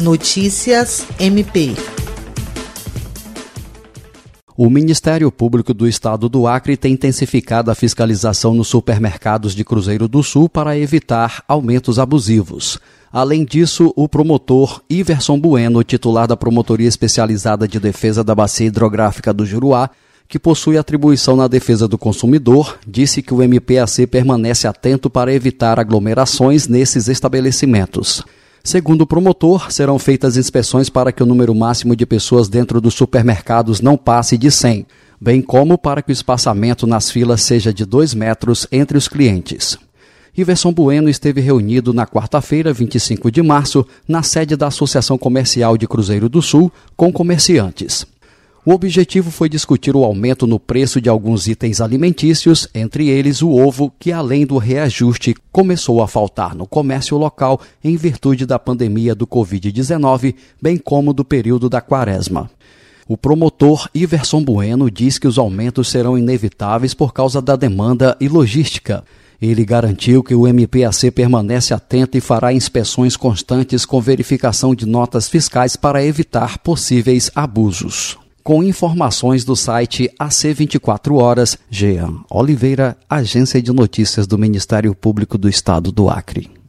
Notícias MP. O Ministério Público do Estado do Acre tem intensificado a fiscalização nos supermercados de Cruzeiro do Sul para evitar aumentos abusivos. Além disso, o promotor Iverson Bueno, titular da Promotoria Especializada de Defesa da Bacia Hidrográfica do Juruá, que possui atribuição na defesa do consumidor, disse que o MPAC permanece atento para evitar aglomerações nesses estabelecimentos. Segundo o promotor, serão feitas inspeções para que o número máximo de pessoas dentro dos supermercados não passe de 100, bem como para que o espaçamento nas filas seja de 2 metros entre os clientes. Iverson Bueno esteve reunido na quarta-feira, 25 de março, na sede da Associação Comercial de Cruzeiro do Sul, com comerciantes. O objetivo foi discutir o aumento no preço de alguns itens alimentícios, entre eles o ovo, que além do reajuste começou a faltar no comércio local em virtude da pandemia do Covid-19, bem como do período da quaresma. O promotor Iverson Bueno diz que os aumentos serão inevitáveis por causa da demanda e logística. Ele garantiu que o MPAC permanece atento e fará inspeções constantes com verificação de notas fiscais para evitar possíveis abusos com informações do site AC24 Horas, Jean Oliveira, Agência de Notícias do Ministério Público do Estado do Acre.